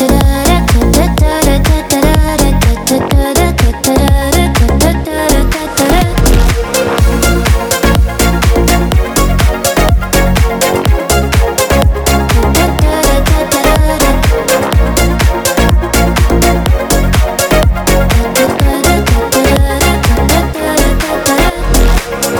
today.